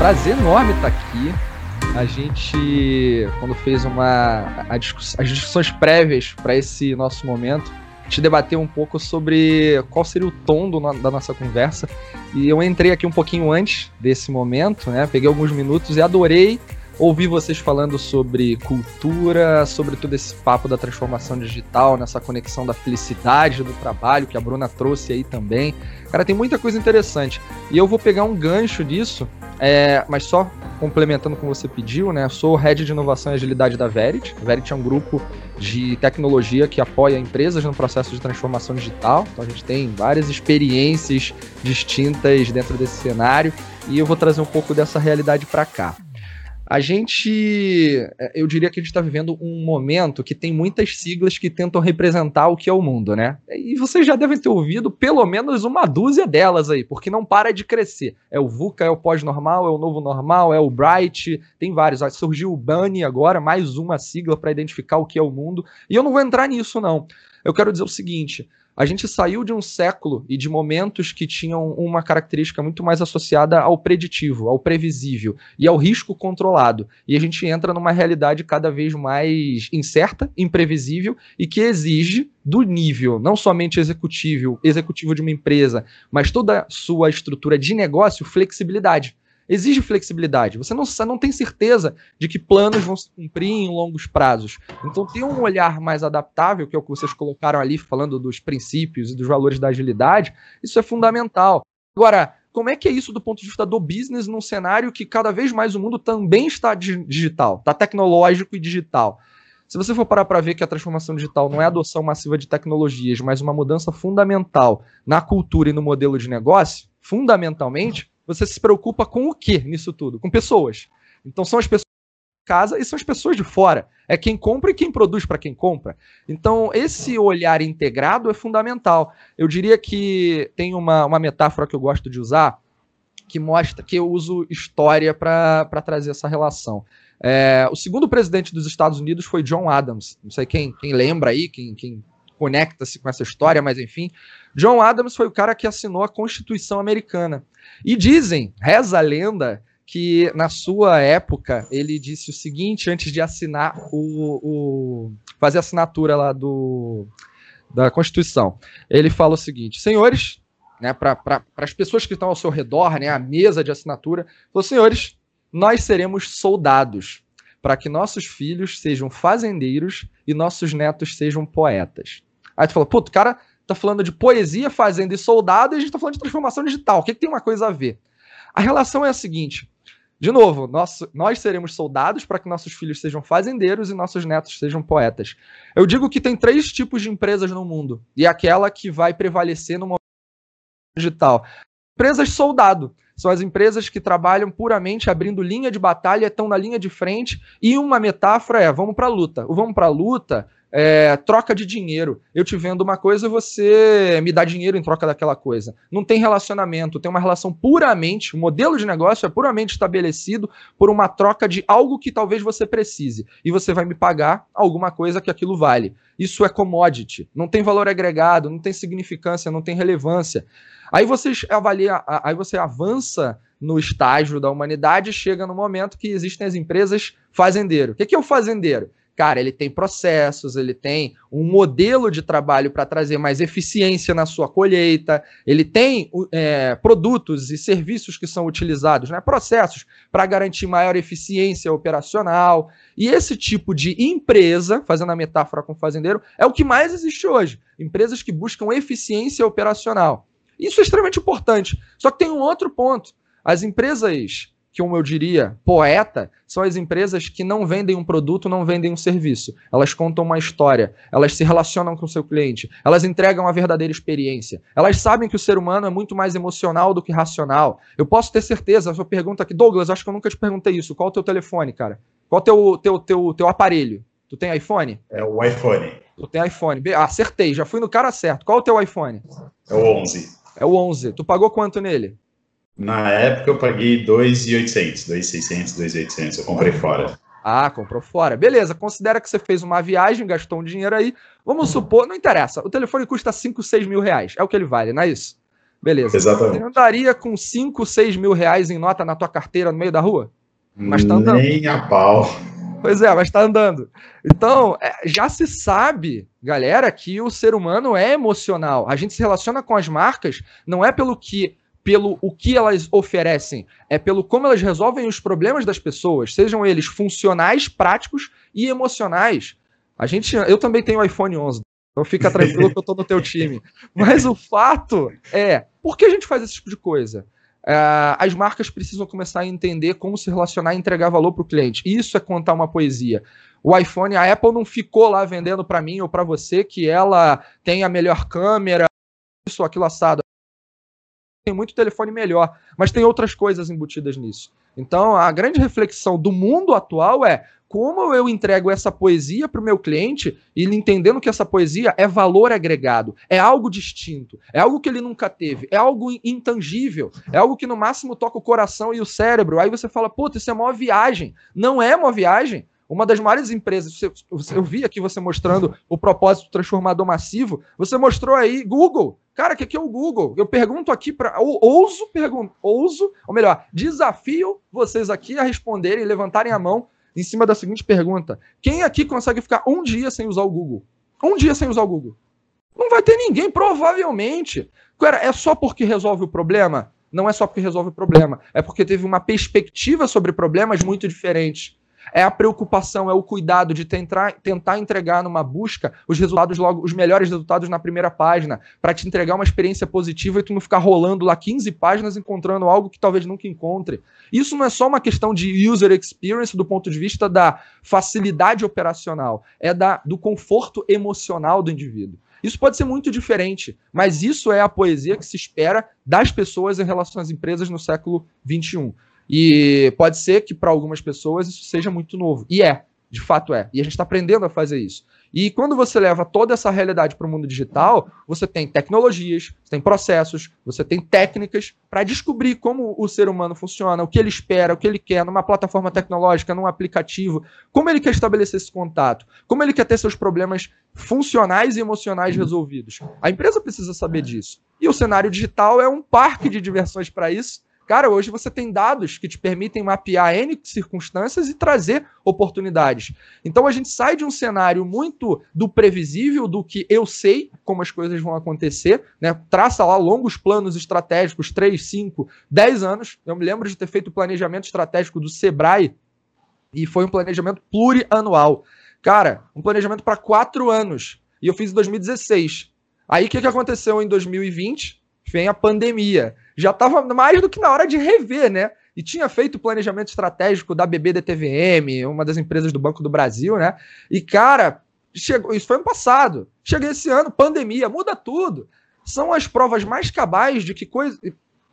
prazer enorme estar aqui. A gente, quando fez uma discuss, as discussões prévias para esse nosso momento, a gente um pouco sobre qual seria o tom do, da nossa conversa. E eu entrei aqui um pouquinho antes desse momento, né? Peguei alguns minutos e adorei ouvir vocês falando sobre cultura, sobre todo esse papo da transformação digital, nessa conexão da felicidade do trabalho que a Bruna trouxe aí também. Cara, tem muita coisa interessante. E eu vou pegar um gancho disso, é, mas só complementando com você pediu, né? Sou head de inovação e agilidade da Verit. A Verit é um grupo de tecnologia que apoia empresas no processo de transformação digital. Então a gente tem várias experiências distintas dentro desse cenário e eu vou trazer um pouco dessa realidade para cá a gente, é, eu diria que a gente está vivendo um momento que tem muitas siglas que tentam representar o que é o mundo, né? E vocês já devem ter ouvido pelo menos uma dúzia delas aí, porque não para de crescer. É o VUCA, é o pós-normal, é o novo normal, é o Bright, tem vários. Surgiu o BUNNY agora, mais uma sigla para identificar o que é o mundo. E eu não vou entrar nisso, não. Eu quero dizer o seguinte: a gente saiu de um século e de momentos que tinham uma característica muito mais associada ao preditivo, ao previsível e ao risco controlado. E a gente entra numa realidade cada vez mais incerta, imprevisível e que exige do nível, não somente executivo, executivo de uma empresa, mas toda a sua estrutura de negócio, flexibilidade exige flexibilidade. Você não, não tem certeza de que planos vão se cumprir em longos prazos. Então, ter um olhar mais adaptável, que é o que vocês colocaram ali, falando dos princípios e dos valores da agilidade, isso é fundamental. Agora, como é que é isso do ponto de vista do business num cenário que cada vez mais o mundo também está digital, está tecnológico e digital? Se você for parar para ver que a transformação digital não é adoção massiva de tecnologias, mas uma mudança fundamental na cultura e no modelo de negócio, fundamentalmente, você se preocupa com o que nisso tudo? Com pessoas. Então são as pessoas de casa e são as pessoas de fora. É quem compra e quem produz para quem compra. Então esse olhar integrado é fundamental. Eu diria que tem uma, uma metáfora que eu gosto de usar que mostra que eu uso história para trazer essa relação. É, o segundo presidente dos Estados Unidos foi John Adams. Não sei quem, quem lembra aí, quem, quem conecta-se com essa história, mas enfim. John Adams foi o cara que assinou a Constituição Americana. E dizem, reza a lenda, que na sua época ele disse o seguinte antes de assinar o, o fazer a assinatura lá do da Constituição. Ele fala o seguinte: senhores, né, para as pessoas que estão ao seu redor, né, a mesa de assinatura, falou, senhores, nós seremos soldados para que nossos filhos sejam fazendeiros e nossos netos sejam poetas. Aí tu fala, puto, o cara tá falando de poesia, fazenda e soldado, e a gente tá falando de transformação digital. O que, que tem uma coisa a ver? A relação é a seguinte. De novo, nós, nós seremos soldados para que nossos filhos sejam fazendeiros e nossos netos sejam poetas. Eu digo que tem três tipos de empresas no mundo, e aquela que vai prevalecer no momento digital. Empresas soldado. São as empresas que trabalham puramente abrindo linha de batalha, estão na linha de frente, e uma metáfora é: vamos para a luta. O vamos para a luta é, troca de dinheiro. Eu te vendo uma coisa, você me dá dinheiro em troca daquela coisa. Não tem relacionamento, tem uma relação puramente, o modelo de negócio é puramente estabelecido por uma troca de algo que talvez você precise. E você vai me pagar alguma coisa que aquilo vale. Isso é commodity. Não tem valor agregado, não tem significância, não tem relevância. Aí você avalia, aí você avança no estágio da humanidade chega no momento que existem as empresas fazendeiro. O que é o fazendeiro? Cara, ele tem processos, ele tem um modelo de trabalho para trazer mais eficiência na sua colheita, ele tem é, produtos e serviços que são utilizados, né, processos para garantir maior eficiência operacional. E esse tipo de empresa, fazendo a metáfora com o fazendeiro, é o que mais existe hoje. Empresas que buscam eficiência operacional. Isso é extremamente importante. Só que tem um outro ponto. As empresas que, como eu diria, poeta, são as empresas que não vendem um produto, não vendem um serviço. Elas contam uma história, elas se relacionam com o seu cliente, elas entregam a verdadeira experiência. Elas sabem que o ser humano é muito mais emocional do que racional. Eu posso ter certeza, a sua pergunta aqui, Douglas, acho que eu nunca te perguntei isso. Qual é o teu telefone, cara? Qual é o teu, teu, teu, teu aparelho? Tu tem iPhone? É o iPhone. Tu tem iPhone. Ah, acertei, já fui no cara certo. Qual é o teu iPhone? É o 11. É o 11. Tu pagou quanto nele? Na época eu paguei 2,800, 2,600, 2,800. Eu comprei fora. Ah, comprou fora. Beleza, considera que você fez uma viagem, gastou um dinheiro aí. Vamos supor, não interessa, o telefone custa 5, 6 mil reais. É o que ele vale, não é isso? Beleza. Exatamente. Você andaria com 5, 6 mil reais em nota na tua carteira no meio da rua? Mas tá andando. Nem a pau. Pois é, mas está andando. Então, é, já se sabe, galera, que o ser humano é emocional. A gente se relaciona com as marcas não é pelo que pelo o que elas oferecem, é pelo como elas resolvem os problemas das pessoas, sejam eles funcionais, práticos e emocionais. A gente, eu também tenho iPhone 11, então fica tranquilo que eu tô no teu time. Mas o fato é, por que a gente faz esse tipo de coisa? Uh, as marcas precisam começar a entender como se relacionar e entregar valor para o cliente. Isso é contar uma poesia. O iPhone, a Apple não ficou lá vendendo para mim ou para você que ela tem a melhor câmera, isso, aquilo assado. Tem muito telefone melhor, mas tem outras coisas embutidas nisso. Então, a grande reflexão do mundo atual é como eu entrego essa poesia para o meu cliente e ele entendendo que essa poesia é valor agregado, é algo distinto, é algo que ele nunca teve, é algo intangível, é algo que no máximo toca o coração e o cérebro. Aí você fala, puta, isso é uma viagem. Não é uma viagem. Uma das maiores empresas, eu vi aqui você mostrando o propósito transformador massivo, você mostrou aí Google. Cara, o que, que é o Google? Eu pergunto aqui para. Ouso, pergunto, ouso, ou melhor, desafio vocês aqui a responderem, levantarem a mão em cima da seguinte pergunta: quem aqui consegue ficar um dia sem usar o Google? Um dia sem usar o Google? Não vai ter ninguém, provavelmente. Cara, é só porque resolve o problema? Não é só porque resolve o problema, é porque teve uma perspectiva sobre problemas muito diferentes. É a preocupação, é o cuidado de tentar, tentar entregar numa busca os resultados logo, os melhores resultados na primeira página, para te entregar uma experiência positiva e tu não ficar rolando lá 15 páginas encontrando algo que talvez nunca encontre. Isso não é só uma questão de user experience do ponto de vista da facilidade operacional, é da, do conforto emocional do indivíduo. Isso pode ser muito diferente, mas isso é a poesia que se espera das pessoas em relação às empresas no século XXI. E pode ser que para algumas pessoas isso seja muito novo. E é, de fato é. E a gente está aprendendo a fazer isso. E quando você leva toda essa realidade para o mundo digital, você tem tecnologias, você tem processos, você tem técnicas para descobrir como o ser humano funciona, o que ele espera, o que ele quer numa plataforma tecnológica, num aplicativo, como ele quer estabelecer esse contato, como ele quer ter seus problemas funcionais e emocionais resolvidos. A empresa precisa saber disso. E o cenário digital é um parque de diversões para isso Cara, hoje você tem dados que te permitem mapear N circunstâncias e trazer oportunidades. Então a gente sai de um cenário muito do previsível, do que eu sei como as coisas vão acontecer, né? Traça lá longos planos estratégicos, 3, 5, 10 anos. Eu me lembro de ter feito o planejamento estratégico do Sebrae e foi um planejamento plurianual. Cara, um planejamento para quatro anos. E eu fiz em 2016. Aí o que, que aconteceu em 2020? Vem a pandemia já estava mais do que na hora de rever, né? E tinha feito o planejamento estratégico da BBDTVM, uma das empresas do Banco do Brasil, né? E, cara, chegou, isso foi ano passado. Chega esse ano, pandemia, muda tudo. São as provas mais cabais de que coisa,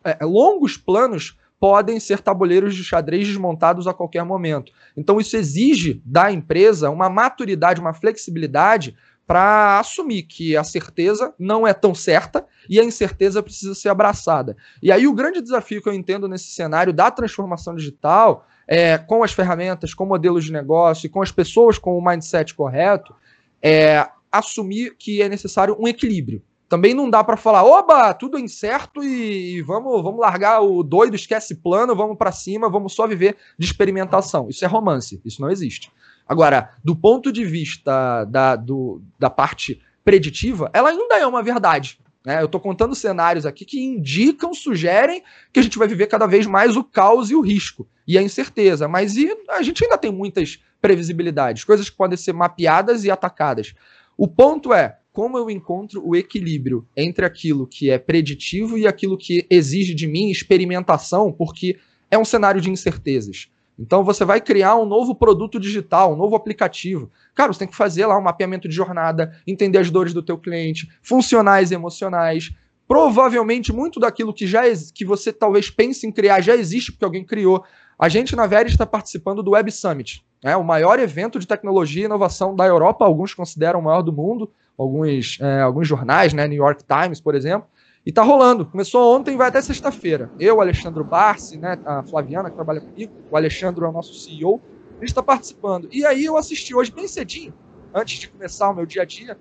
é, longos planos podem ser tabuleiros de xadrez desmontados a qualquer momento. Então, isso exige da empresa uma maturidade, uma flexibilidade para assumir que a certeza não é tão certa e a incerteza precisa ser abraçada. E aí o grande desafio que eu entendo nesse cenário da transformação digital, é, com as ferramentas, com modelos de negócio, com as pessoas com o mindset correto, é assumir que é necessário um equilíbrio. Também não dá para falar, oba, tudo é incerto e vamos, vamos largar o doido, esquece plano, vamos para cima, vamos só viver de experimentação. Isso é romance, isso não existe. Agora, do ponto de vista da, do, da parte preditiva, ela ainda é uma verdade. Né? Eu estou contando cenários aqui que indicam, sugerem que a gente vai viver cada vez mais o caos e o risco e a incerteza. Mas e, a gente ainda tem muitas previsibilidades, coisas que podem ser mapeadas e atacadas. O ponto é como eu encontro o equilíbrio entre aquilo que é preditivo e aquilo que exige de mim experimentação, porque é um cenário de incertezas. Então você vai criar um novo produto digital, um novo aplicativo. Cara, você tem que fazer lá um mapeamento de jornada, entender as dores do teu cliente, funcionais e emocionais. Provavelmente muito daquilo que já que você talvez pense em criar já existe porque alguém criou. A gente na Vera está participando do Web Summit, é o maior evento de tecnologia e inovação da Europa. Alguns consideram o maior do mundo, alguns, é, alguns jornais, né, New York Times, por exemplo. E tá rolando. Começou ontem vai até sexta-feira. Eu, Alexandre Barsi, né, a Flaviana, que trabalha comigo, o Alexandre é o nosso CEO, gente está participando. E aí eu assisti hoje bem cedinho, antes de começar o meu dia a dia,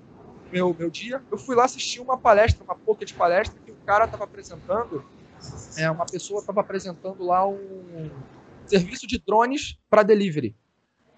meu, meu dia, eu fui lá assistir uma palestra, uma pouca de palestra, que o cara estava apresentando, é, uma pessoa estava apresentando lá um serviço de drones para delivery.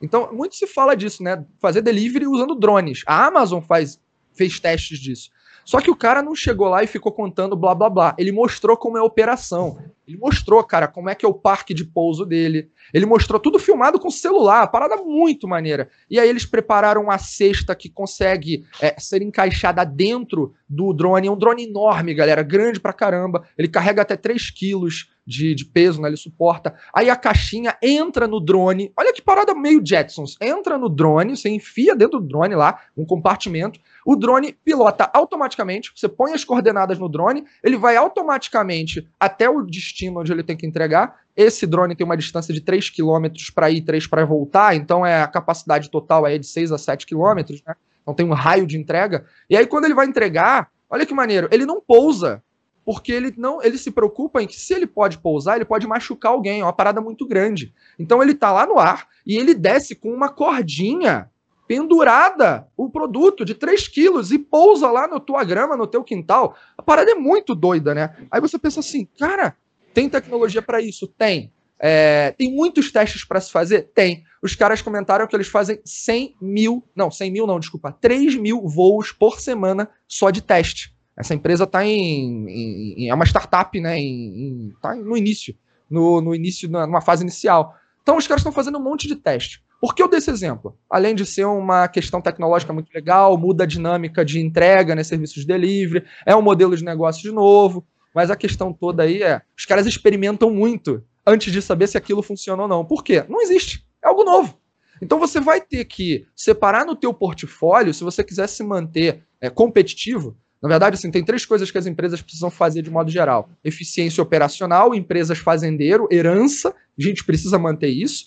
Então, muito se fala disso, né? Fazer delivery usando drones. A Amazon faz, fez testes disso. Só que o cara não chegou lá e ficou contando blá blá blá. Ele mostrou como é a operação. Ele mostrou, cara, como é que é o parque de pouso dele. Ele mostrou tudo filmado com celular, parada muito maneira. E aí eles prepararam uma cesta que consegue é, ser encaixada dentro do drone. É um drone enorme, galera, grande pra caramba. Ele carrega até 3 quilos de, de peso, né? Ele suporta. Aí a caixinha entra no drone. Olha que parada meio Jetsons. Entra no drone, você enfia dentro do drone lá, um compartimento. O drone pilota automaticamente. Você põe as coordenadas no drone, ele vai automaticamente até o destino onde ele tem que entregar. Esse drone tem uma distância de 3 km para ir, 3 para voltar, então é a capacidade total é de 6 a 7 km, né? Então tem um raio de entrega. E aí quando ele vai entregar, olha que maneiro, ele não pousa porque ele não, ele se preocupa em que se ele pode pousar, ele pode machucar alguém, é uma parada muito grande. Então ele tá lá no ar e ele desce com uma cordinha pendurada o produto de 3 quilos e pousa lá na tua grama, no teu quintal. A parada é muito doida, né? Aí você pensa assim, cara, tem tecnologia para isso? Tem. É, tem muitos testes para se fazer? Tem. Os caras comentaram que eles fazem 100 mil, não, 100 mil não, desculpa, 3 mil voos por semana só de teste. Essa empresa está em, em, É uma startup, né? Em, em, tá no início. No, no início, numa fase inicial. Então os caras estão fazendo um monte de teste. Por que eu dei esse exemplo? Além de ser uma questão tecnológica muito legal, muda a dinâmica de entrega, né, serviços de delivery, é um modelo de negócio de novo, mas a questão toda aí é, os caras experimentam muito antes de saber se aquilo funciona ou não. Por quê? Não existe. É algo novo. Então você vai ter que separar no teu portfólio, se você quiser se manter é, competitivo, na verdade, assim, tem três coisas que as empresas precisam fazer de modo geral: eficiência operacional, empresas fazendeiro, herança, a gente precisa manter isso,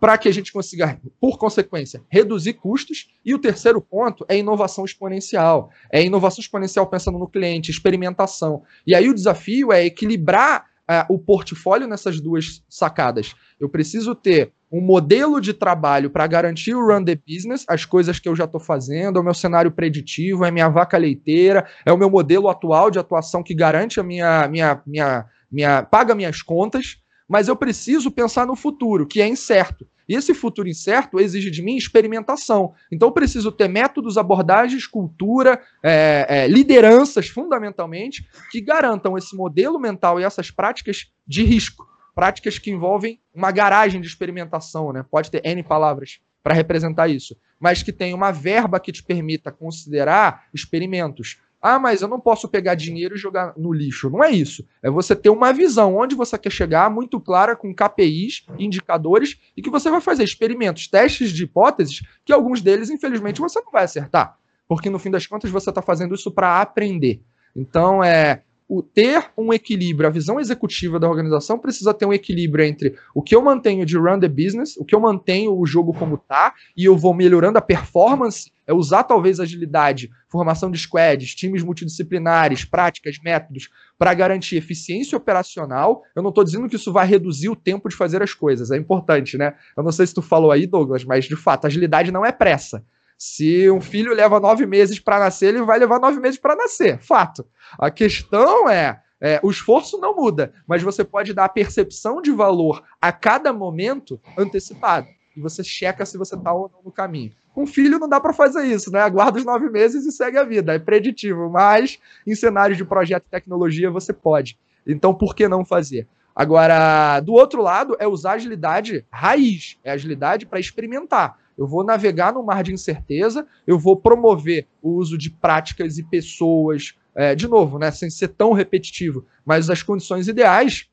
para que a gente consiga, por consequência, reduzir custos. E o terceiro ponto é inovação exponencial. É inovação exponencial pensando no cliente, experimentação. E aí o desafio é equilibrar uh, o portfólio nessas duas sacadas. Eu preciso ter um modelo de trabalho para garantir o run the business, as coisas que eu já estou fazendo, é o meu cenário preditivo, é minha vaca leiteira, é o meu modelo atual de atuação que garante a minha, minha, minha, minha paga minhas contas, mas eu preciso pensar no futuro, que é incerto. E esse futuro incerto exige de mim experimentação. Então eu preciso ter métodos, abordagens, cultura, é, é, lideranças, fundamentalmente, que garantam esse modelo mental e essas práticas de risco práticas que envolvem uma garagem de experimentação, né? Pode ter N palavras para representar isso, mas que tem uma verba que te permita considerar experimentos. Ah, mas eu não posso pegar dinheiro e jogar no lixo. Não é isso. É você ter uma visão onde você quer chegar, muito clara, com KPIs, indicadores, e que você vai fazer experimentos, testes de hipóteses, que alguns deles, infelizmente, você não vai acertar. Porque no fim das contas você está fazendo isso para aprender. Então, é, o ter um equilíbrio, a visão executiva da organização precisa ter um equilíbrio entre o que eu mantenho de run the business, o que eu mantenho o jogo como tá, e eu vou melhorando a performance, é usar talvez agilidade, formação de squads, times multidisciplinares, práticas, métodos, para garantir eficiência operacional. Eu não estou dizendo que isso vai reduzir o tempo de fazer as coisas, é importante, né? Eu não sei se tu falou aí, Douglas, mas de fato, agilidade não é pressa. Se um filho leva nove meses para nascer, ele vai levar nove meses para nascer. Fato. A questão é, é, o esforço não muda, mas você pode dar a percepção de valor a cada momento antecipado. E você checa se você está ou não no caminho. Com filho não dá para fazer isso, né? Aguarda os nove meses e segue a vida. É preditivo, mas em cenários de projeto e tecnologia você pode. Então, por que não fazer? Agora, do outro lado, é usar agilidade raiz, é agilidade para experimentar eu vou navegar no mar de incerteza, eu vou promover o uso de práticas e pessoas, é, de novo, né, sem ser tão repetitivo, mas as condições ideais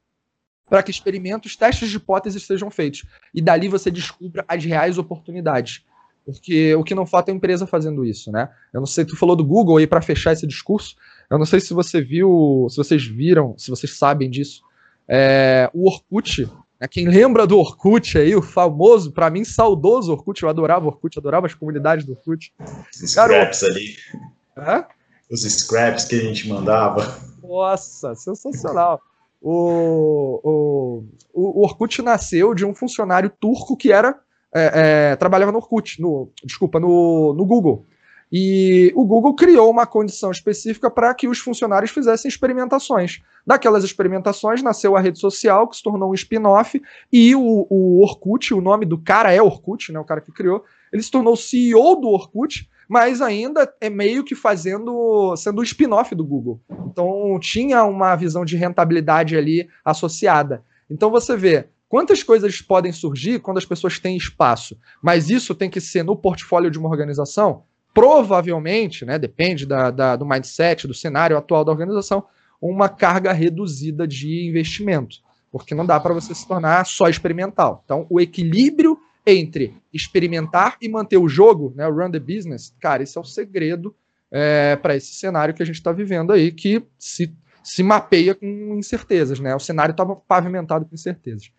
para que experimentos, testes de hipóteses sejam feitos. E dali você descubra as reais oportunidades. Porque o que não falta é empresa fazendo isso, né? Eu não sei, tu falou do Google aí para fechar esse discurso. Eu não sei se você viu, se vocês viram, se vocês sabem disso. É, o Orkut é, quem lembra do Orkut aí, o famoso, para mim, saudoso Orkut, eu adorava Orkut, adorava as comunidades do Orkut. Os scraps ali. Hã? Os scraps que a gente mandava. Nossa, sensacional. O, o, o Orkut nasceu de um funcionário turco que era é, é, trabalhava no Orkut, no, desculpa, no, no Google. E o Google criou uma condição específica para que os funcionários fizessem experimentações. Daquelas experimentações nasceu a rede social, que se tornou um spin-off, e o, o Orkut, o nome do cara é Orkut, né, o cara que criou, ele se tornou CEO do Orkut, mas ainda é meio que fazendo, sendo um spin-off do Google. Então tinha uma visão de rentabilidade ali associada. Então você vê, Quantas coisas podem surgir quando as pessoas têm espaço? Mas isso tem que ser no portfólio de uma organização? Provavelmente, né, depende da, da, do mindset, do cenário atual da organização, uma carga reduzida de investimento. Porque não dá para você se tornar só experimental. Então, o equilíbrio entre experimentar e manter o jogo, né, run the business, cara, esse é o segredo é, para esse cenário que a gente está vivendo aí, que se, se mapeia com incertezas. Né? O cenário estava pavimentado com incertezas.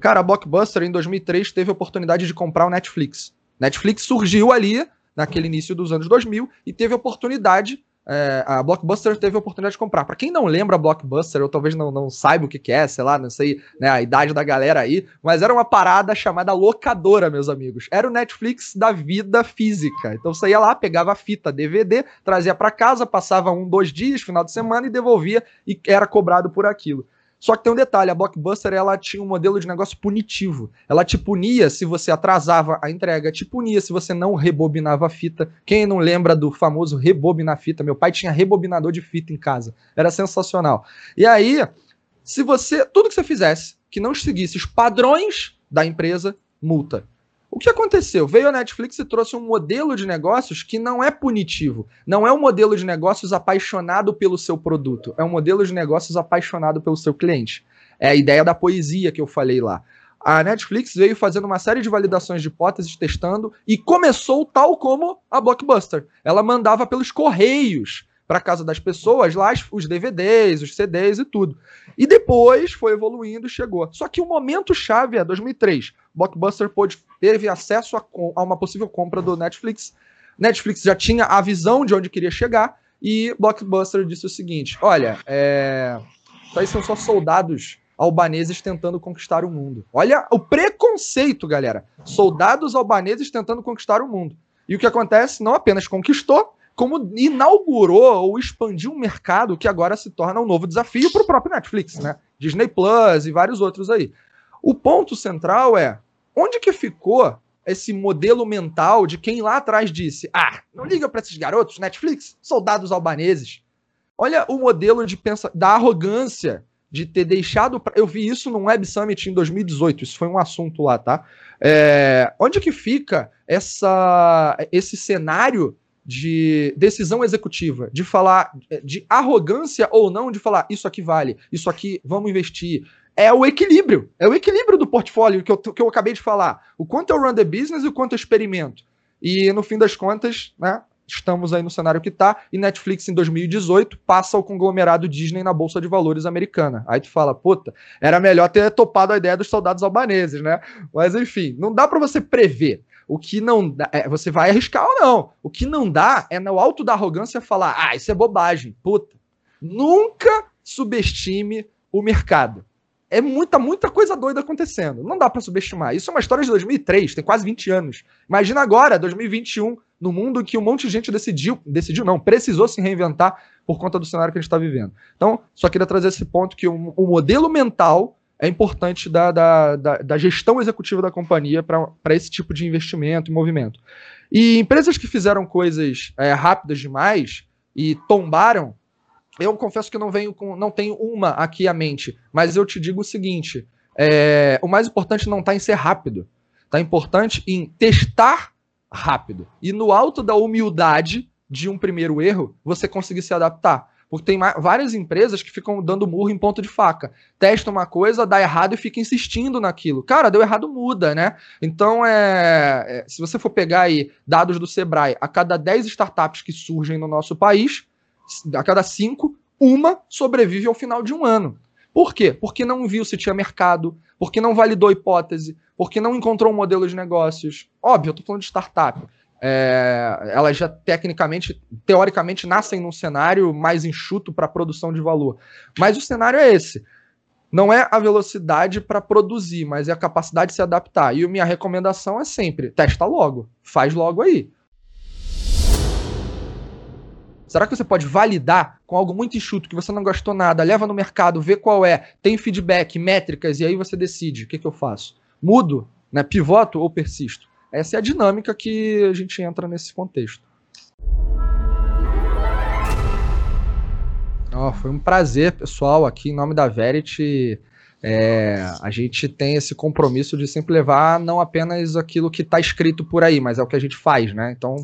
Cara, a Blockbuster em 2003 teve a oportunidade de comprar o Netflix. Netflix surgiu ali, naquele início dos anos 2000, e teve oportunidade, é, a Blockbuster teve a oportunidade de comprar. Para quem não lembra a Blockbuster, ou talvez não, não saiba o que, que é, sei lá, não sei né, a idade da galera aí, mas era uma parada chamada locadora, meus amigos. Era o Netflix da vida física. Então você ia lá, pegava a fita DVD, trazia para casa, passava um, dois dias, final de semana e devolvia, e era cobrado por aquilo. Só que tem um detalhe, a Blockbuster ela tinha um modelo de negócio punitivo. Ela te punia se você atrasava a entrega, te punia se você não rebobinava a fita. Quem não lembra do famoso rebobinar fita? Meu pai tinha rebobinador de fita em casa. Era sensacional. E aí, se você, tudo que você fizesse que não seguisse os padrões da empresa, multa. O que aconteceu? Veio a Netflix e trouxe um modelo de negócios que não é punitivo. Não é um modelo de negócios apaixonado pelo seu produto. É um modelo de negócios apaixonado pelo seu cliente. É a ideia da poesia que eu falei lá. A Netflix veio fazendo uma série de validações de hipóteses, testando, e começou tal como a Blockbuster. Ela mandava pelos correios para casa das pessoas lá os DVDs, os CDs e tudo. E depois foi evoluindo chegou. Só que o momento chave é 2003. Blockbuster pôde, teve acesso a, a uma possível compra do Netflix. Netflix já tinha a visão de onde queria chegar e Blockbuster disse o seguinte: olha, é... isso aí são só soldados albaneses tentando conquistar o mundo. Olha o preconceito, galera. Soldados albaneses tentando conquistar o mundo. E o que acontece? Não apenas conquistou, como inaugurou ou expandiu um mercado que agora se torna um novo desafio para o próprio Netflix, né? Disney Plus e vários outros aí. O ponto central é onde que ficou esse modelo mental de quem lá atrás disse: ah, não liga para esses garotos, Netflix, soldados albaneses. Olha o modelo de pensa da arrogância de ter deixado. Pra... Eu vi isso no Web Summit em 2018, isso foi um assunto lá, tá? É... Onde que fica essa, esse cenário de decisão executiva, de falar de arrogância ou não, de falar isso aqui vale, isso aqui vamos investir. É o equilíbrio, é o equilíbrio do portfólio que eu, que eu acabei de falar. O quanto eu run the business e o quanto eu experimento. E no fim das contas, né, estamos aí no cenário que está, e Netflix em 2018 passa o conglomerado Disney na Bolsa de Valores americana. Aí tu fala, puta, era melhor ter topado a ideia dos soldados albaneses, né? Mas enfim, não dá para você prever. O que não dá, é, você vai arriscar ou não. O que não dá é no alto da arrogância falar, ah, isso é bobagem. Puta. Nunca subestime o mercado. É muita, muita coisa doida acontecendo. Não dá para subestimar. Isso é uma história de 2003, tem quase 20 anos. Imagina agora, 2021, no mundo que um monte de gente decidiu, decidiu não, precisou se reinventar por conta do cenário que a gente está vivendo. Então, só queria trazer esse ponto que o, o modelo mental é importante da, da, da, da gestão executiva da companhia para esse tipo de investimento e movimento. E empresas que fizeram coisas é, rápidas demais e tombaram, eu confesso que não venho com, não tenho uma aqui à mente, mas eu te digo o seguinte: é, o mais importante não está em ser rápido, está importante em testar rápido. E no alto da humildade de um primeiro erro, você conseguir se adaptar. Porque tem várias empresas que ficam dando murro em ponto de faca. Testa uma coisa, dá errado e fica insistindo naquilo. Cara, deu errado, muda, né? Então, é, é, se você for pegar aí dados do Sebrae, a cada 10 startups que surgem no nosso país, a cada 5, uma sobrevive ao final de um ano. Por quê? Porque não viu se tinha mercado, porque não validou hipótese, porque não encontrou um modelo de negócios. Óbvio, eu tô falando de startup. É, elas já tecnicamente, teoricamente, nascem num cenário mais enxuto para produção de valor. Mas o cenário é esse. não é a velocidade para produzir, mas é a capacidade de se adaptar. E minha recomendação é sempre: testa logo, faz logo aí. Será que você pode validar com algo muito enxuto que você não gostou nada, leva no mercado, vê qual é, tem feedback, métricas e aí você decide o que, que eu faço? Mudo, né? Pivoto ou persisto? Essa é a dinâmica que a gente entra nesse contexto. Oh, foi um prazer, pessoal, aqui em nome da Verity. É, a gente tem esse compromisso de sempre levar não apenas aquilo que está escrito por aí, mas é o que a gente faz, né? Então,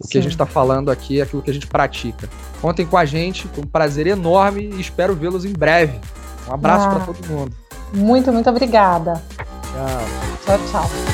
o Sim. que a gente está falando aqui é aquilo que a gente pratica. Contem com a gente, foi um prazer enorme e espero vê-los em breve. Um abraço ah, para todo mundo. Muito, muito obrigada. Tchau. Tchau, tchau.